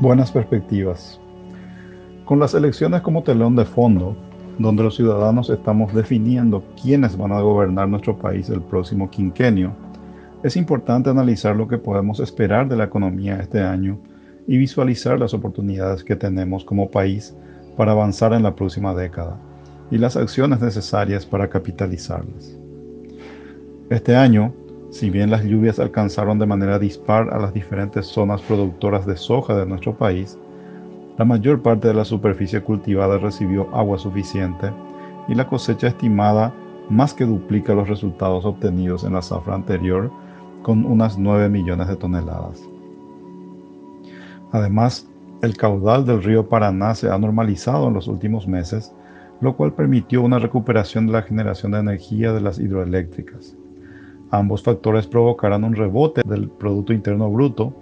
Buenas perspectivas. Con las elecciones como telón de fondo, donde los ciudadanos estamos definiendo quiénes van a gobernar nuestro país el próximo quinquenio, es importante analizar lo que podemos esperar de la economía este año y visualizar las oportunidades que tenemos como país para avanzar en la próxima década y las acciones necesarias para capitalizarlas. Este año, si bien las lluvias alcanzaron de manera dispar a las diferentes zonas productoras de soja de nuestro país, la mayor parte de la superficie cultivada recibió agua suficiente y la cosecha estimada más que duplica los resultados obtenidos en la zafra anterior con unas 9 millones de toneladas. Además, el caudal del río Paraná se ha normalizado en los últimos meses, lo cual permitió una recuperación de la generación de energía de las hidroeléctricas. Ambos factores provocarán un rebote del Producto Interno Bruto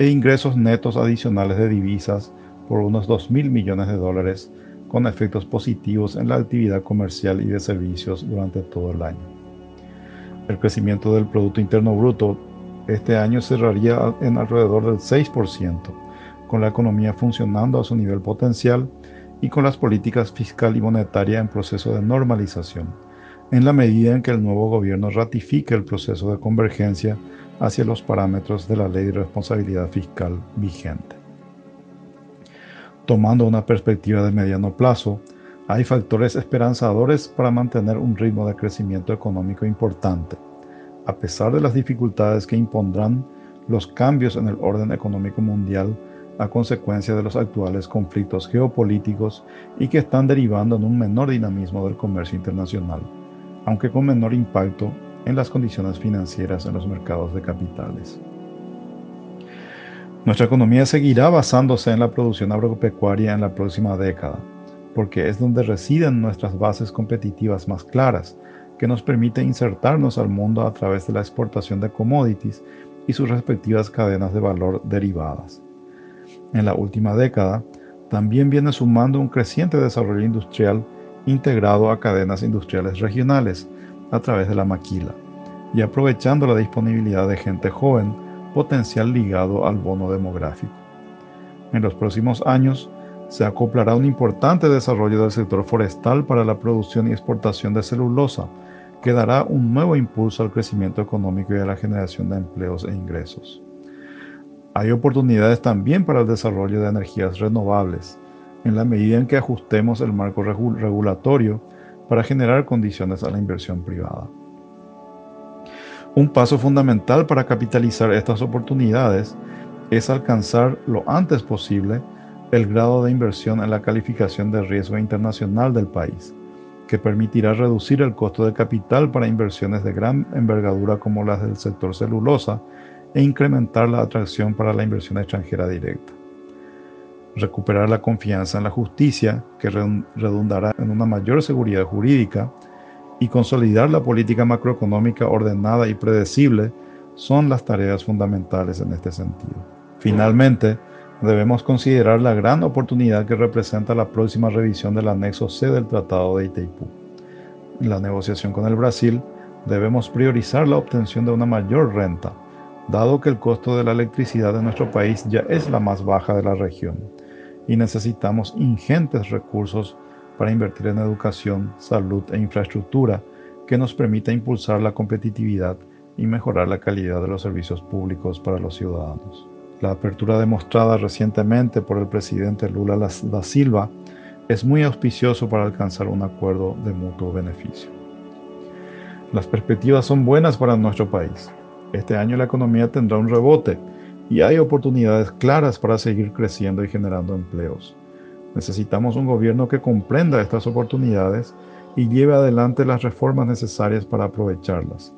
e ingresos netos adicionales de divisas por unos 2 mil millones de dólares, con efectos positivos en la actividad comercial y de servicios durante todo el año. El crecimiento del Producto Interno Bruto este año cerraría en alrededor del 6%, con la economía funcionando a su nivel potencial y con las políticas fiscal y monetaria en proceso de normalización en la medida en que el nuevo gobierno ratifique el proceso de convergencia hacia los parámetros de la ley de responsabilidad fiscal vigente. Tomando una perspectiva de mediano plazo, hay factores esperanzadores para mantener un ritmo de crecimiento económico importante, a pesar de las dificultades que impondrán los cambios en el orden económico mundial a consecuencia de los actuales conflictos geopolíticos y que están derivando en un menor dinamismo del comercio internacional aunque con menor impacto en las condiciones financieras en los mercados de capitales. Nuestra economía seguirá basándose en la producción agropecuaria en la próxima década, porque es donde residen nuestras bases competitivas más claras, que nos permite insertarnos al mundo a través de la exportación de commodities y sus respectivas cadenas de valor derivadas. En la última década, también viene sumando un creciente desarrollo industrial integrado a cadenas industriales regionales a través de la maquila y aprovechando la disponibilidad de gente joven, potencial ligado al bono demográfico. En los próximos años, se acoplará un importante desarrollo del sector forestal para la producción y exportación de celulosa, que dará un nuevo impulso al crecimiento económico y a la generación de empleos e ingresos. Hay oportunidades también para el desarrollo de energías renovables, en la medida en que ajustemos el marco regulatorio para generar condiciones a la inversión privada. Un paso fundamental para capitalizar estas oportunidades es alcanzar lo antes posible el grado de inversión en la calificación de riesgo internacional del país, que permitirá reducir el costo de capital para inversiones de gran envergadura como las del sector celulosa e incrementar la atracción para la inversión extranjera directa recuperar la confianza en la justicia, que redundará en una mayor seguridad jurídica, y consolidar la política macroeconómica ordenada y predecible son las tareas fundamentales en este sentido. Finalmente, debemos considerar la gran oportunidad que representa la próxima revisión del anexo C del Tratado de Itaipú. En la negociación con el Brasil, debemos priorizar la obtención de una mayor renta, dado que el costo de la electricidad en nuestro país ya es la más baja de la región y necesitamos ingentes recursos para invertir en educación, salud e infraestructura que nos permita impulsar la competitividad y mejorar la calidad de los servicios públicos para los ciudadanos. La apertura demostrada recientemente por el presidente Lula da Silva es muy auspicioso para alcanzar un acuerdo de mutuo beneficio. Las perspectivas son buenas para nuestro país. Este año la economía tendrá un rebote y hay oportunidades claras para seguir creciendo y generando empleos. Necesitamos un gobierno que comprenda estas oportunidades y lleve adelante las reformas necesarias para aprovecharlas,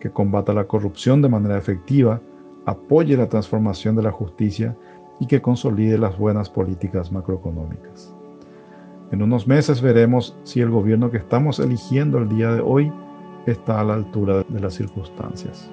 que combata la corrupción de manera efectiva, apoye la transformación de la justicia y que consolide las buenas políticas macroeconómicas. En unos meses veremos si el gobierno que estamos eligiendo el día de hoy está a la altura de las circunstancias.